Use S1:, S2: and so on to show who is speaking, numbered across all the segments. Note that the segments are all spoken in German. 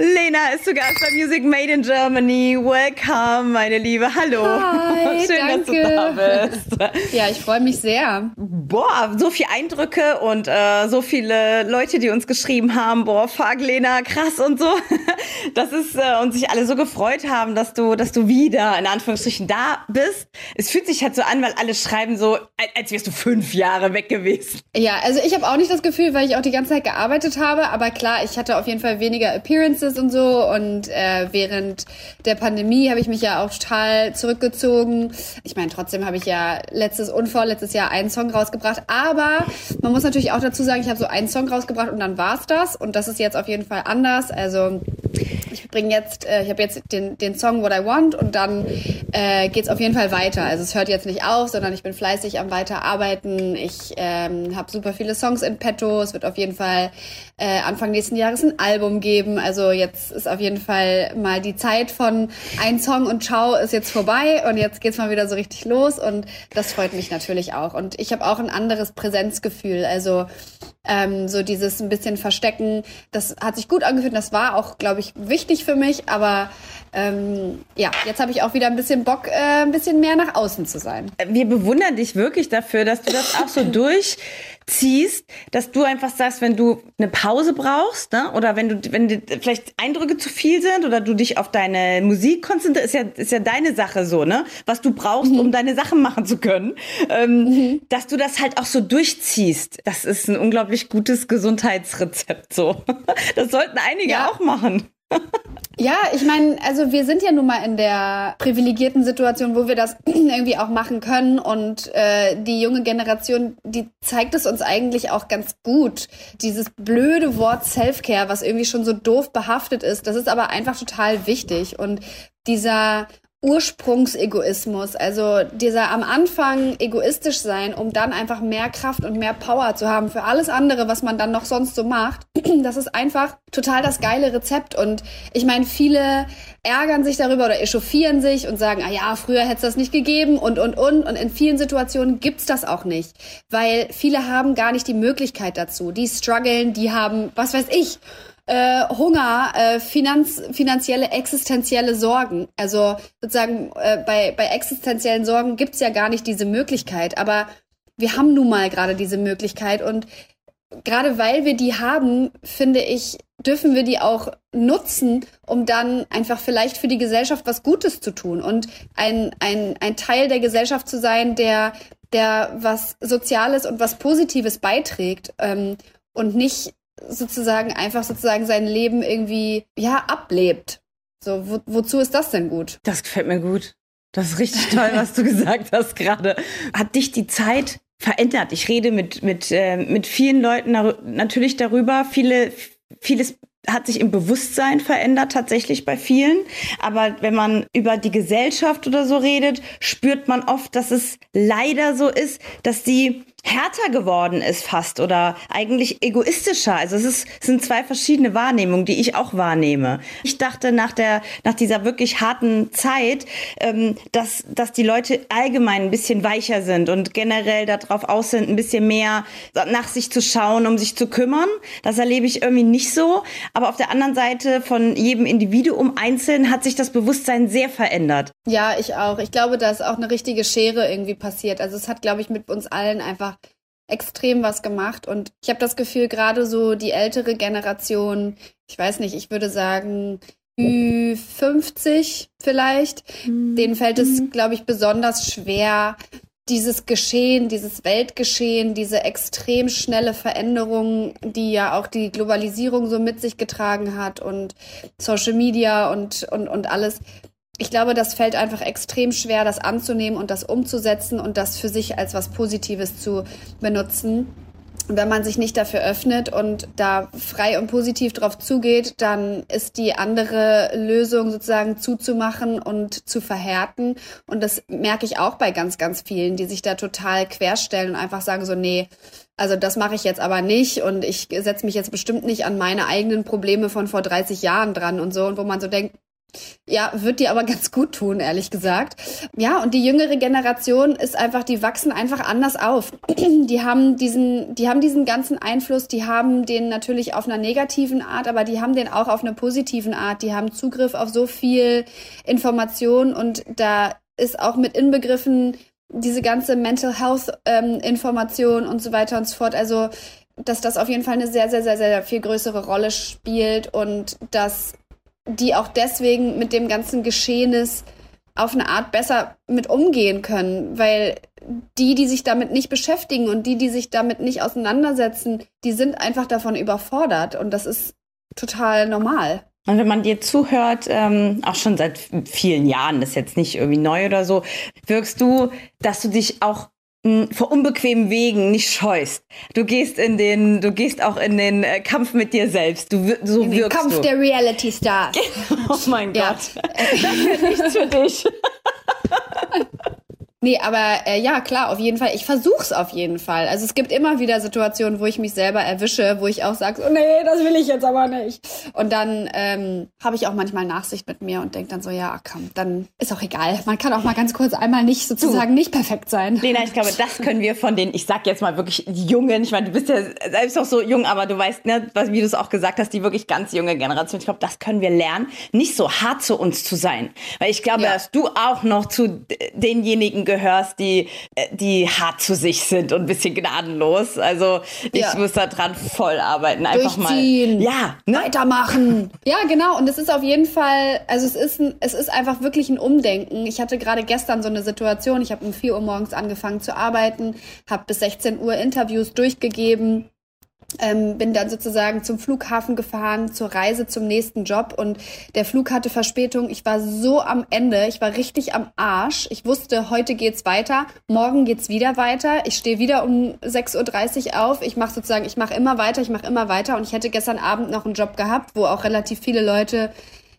S1: Lena ist Gast bei Music Made in Germany. Welcome, meine Liebe. Hallo.
S2: Hi,
S1: Schön,
S2: danke.
S1: dass du da bist.
S2: Ja, ich freue mich sehr.
S1: Boah, so viele Eindrücke und äh, so viele Leute, die uns geschrieben haben. Boah, fuck, Lena, krass und so. Das ist äh, und sich alle so gefreut haben, dass du, dass du wieder in Anführungsstrichen da bist. Es fühlt sich halt so an, weil alle schreiben so, als wärst du fünf Jahre weg gewesen.
S2: Ja, also ich habe auch nicht das Gefühl, weil ich auch die ganze Zeit gearbeitet habe, aber klar, ich hatte auf jeden Fall weniger Appearances und so und äh, während der Pandemie habe ich mich ja auch total zurückgezogen. Ich meine, trotzdem habe ich ja letztes und vorletztes Jahr einen Song rausgebracht, aber man muss natürlich auch dazu sagen, ich habe so einen Song rausgebracht und dann war's das und das ist jetzt auf jeden Fall anders. Also ich bringe jetzt, äh, ich habe jetzt den, den Song What I Want und dann äh, geht's auf jeden Fall weiter. Also es hört jetzt nicht auf, sondern ich bin fleißig am Weiterarbeiten. Ich ähm, habe super viele Songs in petto. Es wird auf jeden Fall äh, Anfang nächsten Jahres ein Album geben. Also jetzt ist auf jeden Fall mal die Zeit von ein Song und Ciao ist jetzt vorbei und jetzt geht's mal wieder so richtig los und das freut mich natürlich auch. Und ich habe auch ein anderes Präsenzgefühl. Also ähm, so dieses ein bisschen Verstecken, das hat sich gut angefühlt. Das war auch, glaube ich, wichtig für mich. Aber ähm, ja, jetzt habe ich auch wieder ein bisschen Bock, äh, ein bisschen mehr nach außen zu sein.
S1: wir bewundern dich wirklich dafür, dass du das auch so durchziehst, dass du einfach sagst, wenn du eine Pause brauchst, ne? oder wenn du, wenn dir vielleicht Eindrücke zu viel sind oder du dich auf deine Musik konzentrierst, ist ja, ist ja deine Sache so, ne? Was du brauchst, um deine Sachen machen zu können, ähm, dass du das halt auch so durchziehst. Das ist ein unglaublich gutes Gesundheitsrezept, so. Das sollten einige
S2: Ja.
S1: auch machen.
S2: Ja, ich meine, also wir sind ja nun mal in der privilegierten Situation, wo wir das irgendwie auch machen können. Und äh, die junge Generation, die zeigt es uns eigentlich auch ganz gut. Dieses blöde Wort Self-Care, was irgendwie schon so doof behaftet ist, das ist aber einfach total wichtig. Und dieser Ursprungsegoismus, also dieser am Anfang egoistisch sein, um dann einfach mehr Kraft und mehr Power zu haben für alles andere, was man dann noch sonst so macht. Das ist einfach total das geile Rezept. Und ich meine, viele ärgern sich darüber oder echauffieren sich und sagen, ah ja, früher hätte es das nicht gegeben und, und, und. Und in vielen Situationen gibt's das auch nicht, weil viele haben gar nicht die Möglichkeit dazu. Die strugglen, die haben, was weiß ich, äh, Hunger, äh, Finanz, finanzielle, existenzielle Sorgen. Also sozusagen äh, bei, bei existenziellen Sorgen gibt's ja gar nicht diese Möglichkeit. Aber wir haben nun mal gerade diese Möglichkeit und gerade weil wir die haben, finde ich, dürfen wir die auch nutzen, um dann einfach vielleicht für die Gesellschaft was Gutes zu tun und ein, ein, ein Teil der Gesellschaft zu sein, der, der was Soziales und was Positives beiträgt ähm, und nicht sozusagen einfach sozusagen sein Leben irgendwie ja ablebt. So, wo, wozu ist das denn gut?
S1: Das gefällt mir gut. Das ist richtig toll, was du gesagt hast gerade. Hat dich die Zeit verändert? Ich rede mit, mit, äh, mit vielen Leuten dar natürlich darüber. Viele, vieles hat sich im Bewusstsein verändert, tatsächlich bei vielen. Aber wenn man über die Gesellschaft oder so redet, spürt man oft, dass es leider so ist, dass die härter geworden ist fast oder eigentlich egoistischer. Also es, ist, sind zwei verschiedene Wahrnehmungen, die ich auch wahrnehme. Ich dachte nach der nach dieser wirklich harten Zeit, ähm, dass dass die Leute allgemein ein bisschen weicher sind und generell darauf aus sind, ein bisschen mehr nach sich zu schauen, um sich zu kümmern. Das erlebe ich irgendwie nicht so. Aber auf der anderen Seite von jedem Individuum einzeln hat sich das Bewusstsein sehr verändert.
S2: Ja, ich auch. Ich glaube, da ist auch eine richtige Schere irgendwie passiert. Also es hat, glaube ich, mit uns allen einfach extrem was gemacht. Und ich habe das Gefühl, gerade so die ältere Generation, ich weiß nicht, ich würde sagen, Ü50 vielleicht, denen fällt es, glaube ich, besonders schwer, dieses Geschehen, dieses Weltgeschehen, diese extrem schnelle Veränderung, die ja auch die Globalisierung so mit sich getragen hat und Social Media und, und, und alles. Ich glaube, das fällt einfach extrem schwer, das anzunehmen und das umzusetzen und das für sich als was Positives zu benutzen. Wenn man sich nicht dafür öffnet und da frei und positiv drauf zugeht, dann ist die andere Lösung sozusagen zuzumachen und zu verhärten. Und das merke ich auch bei ganz, ganz vielen, die sich da total querstellen und einfach sagen so, nee, also das mache ich jetzt aber nicht und ich setze mich jetzt bestimmt nicht an meine eigenen Probleme von vor 30 Jahren dran und so. Und wo man so denkt, Ja, wird dir aber ganz gut tun, ehrlich gesagt. Ja, und die jüngere Generation ist einfach, die wachsen einfach anders auf. Die haben diesen, die haben diesen ganzen Einfluss, die haben den natürlich auf einer negativen Art, aber die haben den auch auf einer positiven Art. Die haben Zugriff auf so viel Information und da ist auch mit inbegriffen diese ganze Mental Health ähm, Information und so weiter und so fort. Also, dass das auf jeden Fall eine sehr, sehr, sehr, sehr viel größere Rolle spielt und dass die auch deswegen mit dem ganzen Geschehnis auf eine Art besser mit umgehen können, weil die, die sich damit nicht beschäftigen und die, die sich damit nicht auseinandersetzen, die sind einfach davon überfordert und das ist total normal.
S1: Und wenn man dir zuhört, ähm, auch schon seit vielen Jahren, das ist jetzt nicht irgendwie neu oder so, wirkst du, dass du dich auch vor unbequemen Wegen nicht scheust. Du gehst in den, du gehst auch in den äh, Kampf mit dir selbst. Du so in wirkst
S2: den Kampf
S1: du.
S2: der Reality Stars.
S1: oh mein ja. Gott, das ist nichts für dich.
S2: Nee, aber äh, ja, klar, auf jeden Fall. Ich versuch's auf jeden Fall. Also es gibt immer wieder Situationen, wo ich mich selber erwische, wo ich auch sage, oh, nee, das will ich jetzt aber nicht. Und dann ähm, habe ich auch manchmal Nachsicht mit mir und denke dann so, ja, komm, dann ist auch egal. Man kann auch mal ganz kurz einmal nicht sozusagen nicht perfekt sein.
S1: Lena, ich glaube, das können wir von den, ich sag jetzt mal wirklich Jungen, ich meine, du bist ja selbst auch so jung, aber du weißt, ne, wie du es auch gesagt hast, die wirklich ganz junge Generation. Ich glaube, das können wir lernen, nicht so hart zu uns zu sein. Weil ich glaube, ja. dass du auch noch zu denjenigen gehörst, die, äh, die hart zu sich sind und ein bisschen gnadenlos. Also ich ja. muss da dran voll arbeiten. Einfach
S2: Durchziehen.
S1: mal. Ja,
S2: ne? weitermachen. Ja, genau. Und es ist auf jeden Fall, also es ist, ein, es ist einfach wirklich ein Umdenken. Ich hatte gerade gestern so eine Situation. Ich habe um 4 Uhr morgens angefangen zu arbeiten, habe bis 16 Uhr Interviews durchgegeben ähm, bin dann sozusagen zum Flughafen gefahren, zur Reise zum nächsten Job und der Flug hatte Verspätung. Ich war so am Ende, ich war richtig am Arsch. Ich wusste, heute geht's weiter, morgen geht's wieder weiter. Ich stehe wieder um 6.30 Uhr auf. Ich mache sozusagen, ich mache immer weiter, ich mache immer weiter und ich hätte gestern Abend noch einen Job gehabt, wo auch relativ viele Leute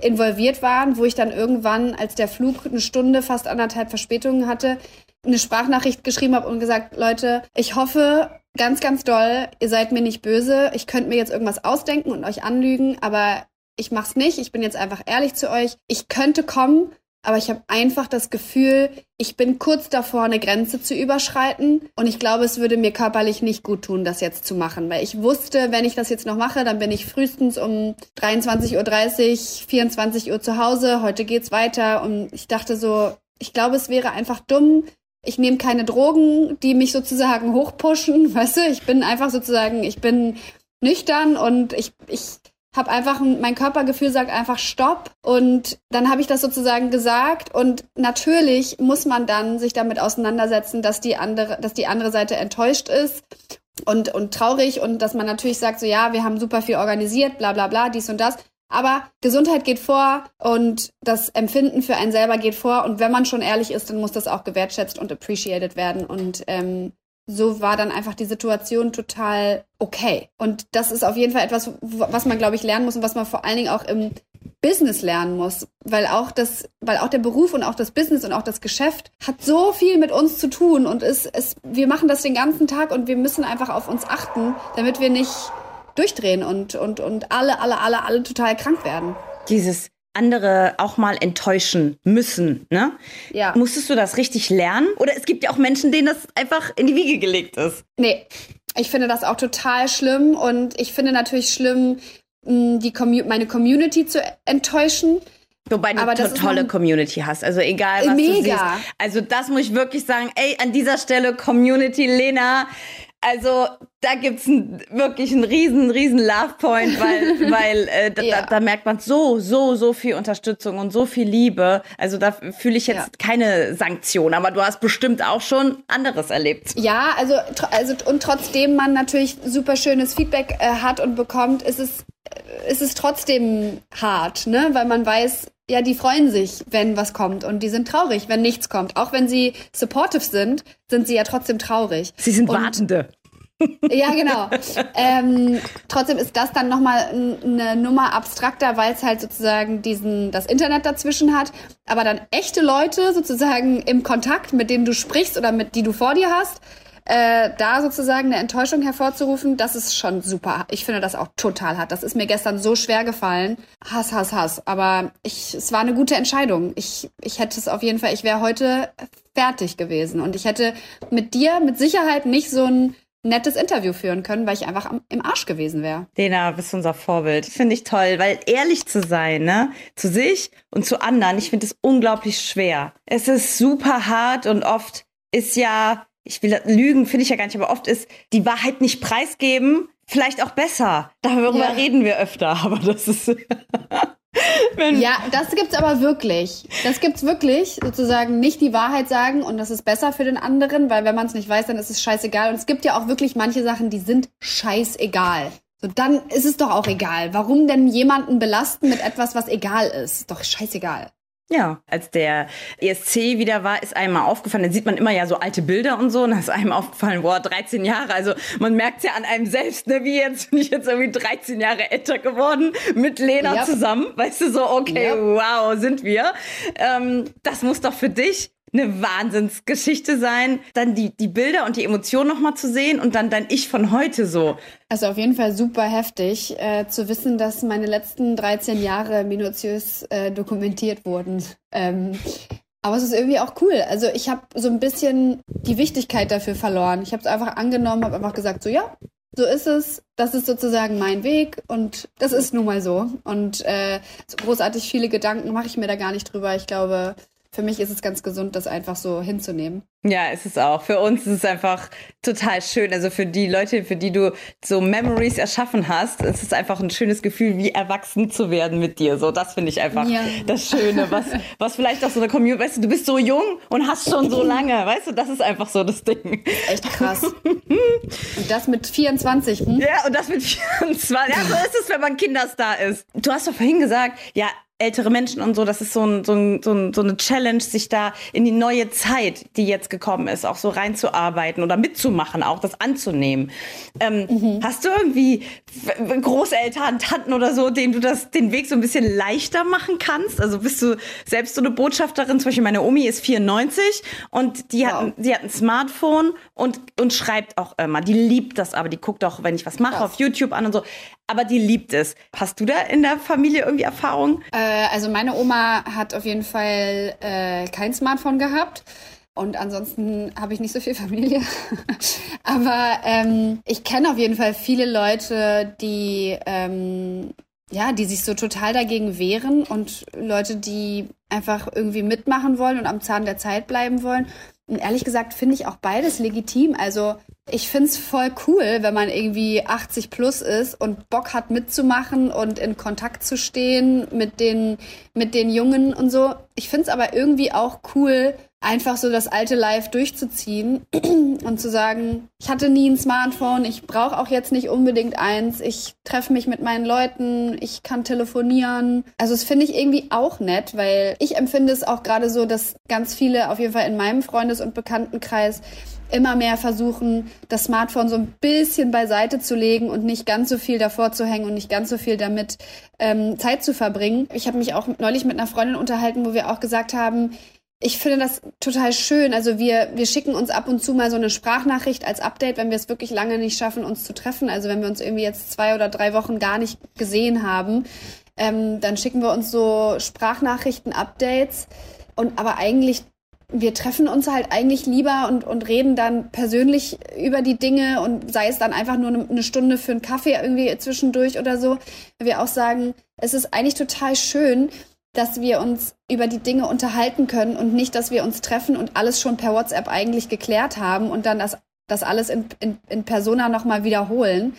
S2: involviert waren, wo ich dann irgendwann, als der Flug eine Stunde, fast anderthalb Verspätungen hatte, eine Sprachnachricht geschrieben habe und gesagt, Leute, ich hoffe, ganz, ganz doll, ihr seid mir nicht böse. Ich könnte mir jetzt irgendwas ausdenken und euch anlügen, aber ich mach's nicht. Ich bin jetzt einfach ehrlich zu euch. Ich könnte kommen, aber ich habe einfach das Gefühl, ich bin kurz davor, eine Grenze zu überschreiten. Und ich glaube, es würde mir körperlich nicht gut tun, das jetzt zu machen. Weil ich wusste, wenn ich das jetzt noch mache, dann bin ich frühestens um 23.30 Uhr, 24 Uhr zu Hause. Heute geht's weiter. Und ich dachte so, ich glaube, es wäre einfach dumm, ich nehme keine Drogen, die mich sozusagen hochpushen, weißt du, ich bin einfach sozusagen, ich bin nüchtern und ich, ich habe einfach, mein Körpergefühl sagt einfach Stopp und dann habe ich das sozusagen gesagt und natürlich muss man dann sich damit auseinandersetzen, dass die andere, dass die andere Seite enttäuscht ist und, und traurig und dass man natürlich sagt, so ja, wir haben super viel organisiert, bla bla bla, dies und das. Aber Gesundheit geht vor und das Empfinden für einen selber geht vor. Und wenn man schon ehrlich ist, dann muss das auch gewertschätzt und appreciated werden. Und ähm, so war dann einfach die Situation total okay. Und das ist auf jeden Fall etwas, was man, glaube ich, lernen muss und was man vor allen Dingen auch im Business lernen muss, weil auch das, weil auch der Beruf und auch das Business und auch das Geschäft hat so viel mit uns zu tun und es, es, wir machen das den ganzen Tag und wir müssen einfach auf uns achten, damit wir nicht durchdrehen und, und, und alle, alle, alle, alle total krank werden.
S1: Dieses andere auch mal enttäuschen müssen, ne?
S2: Ja.
S1: Musstest du das richtig lernen? Oder es gibt ja auch Menschen, denen das einfach in die Wiege gelegt ist.
S2: Nee, ich finde das auch total schlimm und ich finde natürlich schlimm, die Commu meine Community zu enttäuschen.
S1: Wobei du eine tolle Community hast. Also egal, was mega. du siehst. Also das muss ich wirklich sagen. Ey, an dieser Stelle Community, Lena, also da gibt's ein, wirklich einen riesen, riesen Love Point, weil, weil äh, da, ja. da, da, merkt man so, so, so viel Unterstützung und so viel Liebe. Also da fühle ich jetzt ja. keine Sanktion, aber du hast bestimmt auch schon anderes erlebt.
S2: Ja, also, also und trotzdem man natürlich super schönes Feedback äh, hat und bekommt, ist es, äh, ist es trotzdem hart, ne? Weil man weiß, ja, die freuen sich, wenn was kommt und die sind traurig, wenn nichts kommt. Auch wenn sie supportive sind, sind sie ja trotzdem traurig.
S1: Sie sind und, Wartende.
S2: Ja, genau. ähm, trotzdem ist das dann nochmal eine Nummer abstrakter, weil es halt sozusagen diesen, das Internet dazwischen hat. Aber dann echte Leute sozusagen im Kontakt, mit denen du sprichst oder mit die du vor dir hast, äh, da sozusagen eine Enttäuschung hervorzurufen, das ist schon super. Ich finde das auch total hart. Das ist mir gestern so schwer gefallen. Hass, Hass, Hass. Aber ich, es war eine gute Entscheidung. Ich, ich hätte es auf jeden Fall, ich wäre heute fertig gewesen. Und ich hätte mit dir mit Sicherheit nicht so ein nettes Interview führen können, weil ich einfach am, im Arsch gewesen wäre.
S1: Lena, bist unser Vorbild. Finde ich toll, weil ehrlich zu sein, ne, zu sich und zu anderen, ich finde es unglaublich schwer. Es ist super hart und oft ist ja, ich will lügen, finde ich ja gar nicht, aber oft ist die Wahrheit nicht preisgeben, vielleicht auch besser. Darüber ja. reden wir öfter, aber das ist
S2: ja, das gibt's aber wirklich. Das gibt's wirklich, sozusagen nicht die Wahrheit sagen und das ist besser für den anderen, weil wenn man es nicht weiß, dann ist es scheißegal. Und es gibt ja auch wirklich manche Sachen, die sind scheißegal. So, dann ist es doch auch egal. Warum denn jemanden belasten mit etwas, was egal ist? Ist doch scheißegal.
S1: Ja, als der ESC wieder war, ist einem mal aufgefallen, dann sieht man immer ja so alte Bilder und so, und dann ist einem aufgefallen, boah, 13 Jahre, also man merkt ja an einem selbst, ne, wie jetzt bin ich jetzt irgendwie 13 Jahre älter geworden mit Lena yep. zusammen, weißt du, so, okay, yep. wow, sind wir. Ähm, das muss doch für dich eine Wahnsinnsgeschichte sein, dann die, die Bilder und die Emotionen nochmal zu sehen und dann dein Ich von heute so.
S2: Also auf jeden Fall super heftig äh, zu wissen, dass meine letzten 13 Jahre minutiös äh, dokumentiert wurden. Ähm, aber es ist irgendwie auch cool. Also ich habe so ein bisschen die Wichtigkeit dafür verloren. Ich habe es einfach angenommen, habe einfach gesagt, so ja, so ist es. Das ist sozusagen mein Weg und das ist nun mal so. Und äh, so großartig viele Gedanken mache ich mir da gar nicht drüber. Ich glaube, für mich ist es ganz gesund, das einfach so hinzunehmen.
S1: Ja, ist es auch. Für uns ist es einfach total schön. Also für die Leute, für die du so Memories erschaffen hast, ist es einfach ein schönes Gefühl, wie erwachsen zu werden mit dir. So, das finde ich einfach ja. das Schöne, was, was vielleicht auch so eine Community, weißt du, du bist so jung und hast schon so lange, weißt du, das ist einfach so das Ding.
S2: Echt krass. und das mit 24. Hm?
S1: Ja, und das mit 24. Ja, so ist es, wenn man Kinderstar ist. Du hast doch vorhin gesagt, ja, ältere Menschen und so, das ist so, ein, so, ein, so, ein, so eine Challenge, sich da in die neue Zeit, die jetzt gekommen ist, auch so reinzuarbeiten oder mitzumachen, auch das anzunehmen. Ähm, mhm. Hast du irgendwie Großeltern, Tanten oder so, denen du das, den Weg so ein bisschen leichter machen kannst? Also bist du selbst so eine Botschafterin? Zum Beispiel meine Omi ist 94 und die, wow. hat, die hat ein Smartphone und, und schreibt auch immer. Die liebt das aber, die guckt auch, wenn ich was mache, auf YouTube an und so aber die liebt es. Hast du da in der Familie irgendwie Erfahrung?
S2: Äh, also meine Oma hat auf jeden Fall äh, kein Smartphone gehabt. Und ansonsten habe ich nicht so viel Familie. aber ähm, ich kenne auf jeden Fall viele Leute, die ähm, ja, die sich so total dagegen wehren und Leute, die einfach irgendwie mitmachen wollen und am Zahn der Zeit bleiben wollen. Und ehrlich gesagt finde ich auch beides legitim. Also ich find's voll cool, wenn man irgendwie 80 plus ist und Bock hat mitzumachen und in Kontakt zu stehen mit den, mit den Jungen und so. Ich find's aber irgendwie auch cool, einfach so das alte Life durchzuziehen und zu sagen, ich hatte nie ein Smartphone, ich brauche auch jetzt nicht unbedingt eins, ich treffe mich mit meinen Leuten, ich kann telefonieren. Also das finde ich irgendwie auch nett, weil ich empfinde es auch gerade so, dass ganz viele auf jeden Fall in meinem Freundes- und Bekanntenkreis immer mehr versuchen, das Smartphone so ein bisschen beiseite zu legen und nicht ganz so viel davor zu hängen und nicht ganz so viel damit ähm, Zeit zu verbringen. Ich habe mich auch neulich mit einer Freundin unterhalten, wo wir auch gesagt haben, ich finde das total schön. Also wir, wir schicken uns ab und zu mal so eine Sprachnachricht als Update, wenn wir es wirklich lange nicht schaffen, uns zu treffen. Also wenn wir uns irgendwie jetzt zwei oder drei Wochen gar nicht gesehen haben, ähm, dann schicken wir uns so Sprachnachrichten-Updates. Und aber eigentlich, wir treffen uns halt eigentlich lieber und, und reden dann persönlich über die Dinge und sei es dann einfach nur eine Stunde für einen Kaffee irgendwie zwischendurch oder so. Wir auch sagen, es ist eigentlich total schön, dass wir uns über die Dinge unterhalten können und nicht, dass wir uns treffen und alles schon per WhatsApp eigentlich geklärt haben und dann das, das alles in, in, in Persona nochmal wiederholen.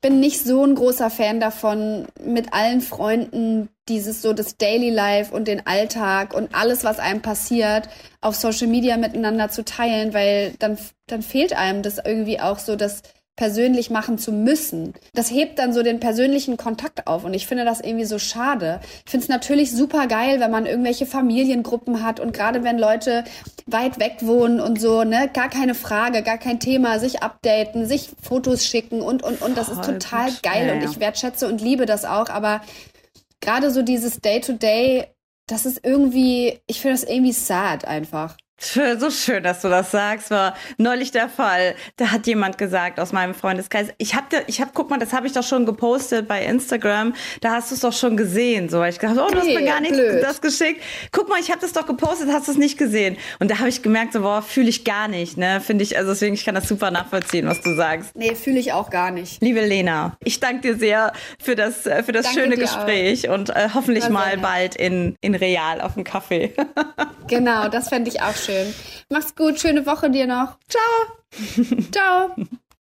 S2: Bin nicht so ein großer Fan davon, mit allen Freunden dieses so das Daily Life und den Alltag und alles, was einem passiert, auf Social Media miteinander zu teilen, weil dann, dann fehlt einem das irgendwie auch so, dass persönlich machen zu müssen. Das hebt dann so den persönlichen Kontakt auf und ich finde das irgendwie so schade. Ich finde es natürlich super geil, wenn man irgendwelche Familiengruppen hat und gerade wenn Leute weit weg wohnen und so, ne, gar keine Frage, gar kein Thema, sich updaten, sich Fotos schicken und und und das ist total geil und ich wertschätze und liebe das auch, aber gerade so dieses Day to Day, das ist irgendwie, ich finde das irgendwie sad einfach.
S1: So schön, dass du das sagst. War neulich der Fall. Da hat jemand gesagt aus meinem Freundeskreis, ich habe, ich hab, guck mal, das habe ich doch schon gepostet bei Instagram. Da hast du es doch schon gesehen. So, ich dachte, oh, du hast mir gar nichts das geschickt. Guck mal, ich habe das doch gepostet, hast du es nicht gesehen? Und da habe ich gemerkt, so, boah, fühle ich gar nicht. Ne, finde ich. Also deswegen, ich kann das super nachvollziehen, was du sagst.
S2: Nee, fühle ich auch gar nicht.
S1: Liebe Lena, ich danke dir sehr für das, für das danke schöne Gespräch auch. und äh, hoffentlich mal bald in in real auf dem Kaffee.
S2: genau, das fände ich auch schön. Mach's gut, schöne Woche dir noch.
S1: Ciao.
S2: Ciao.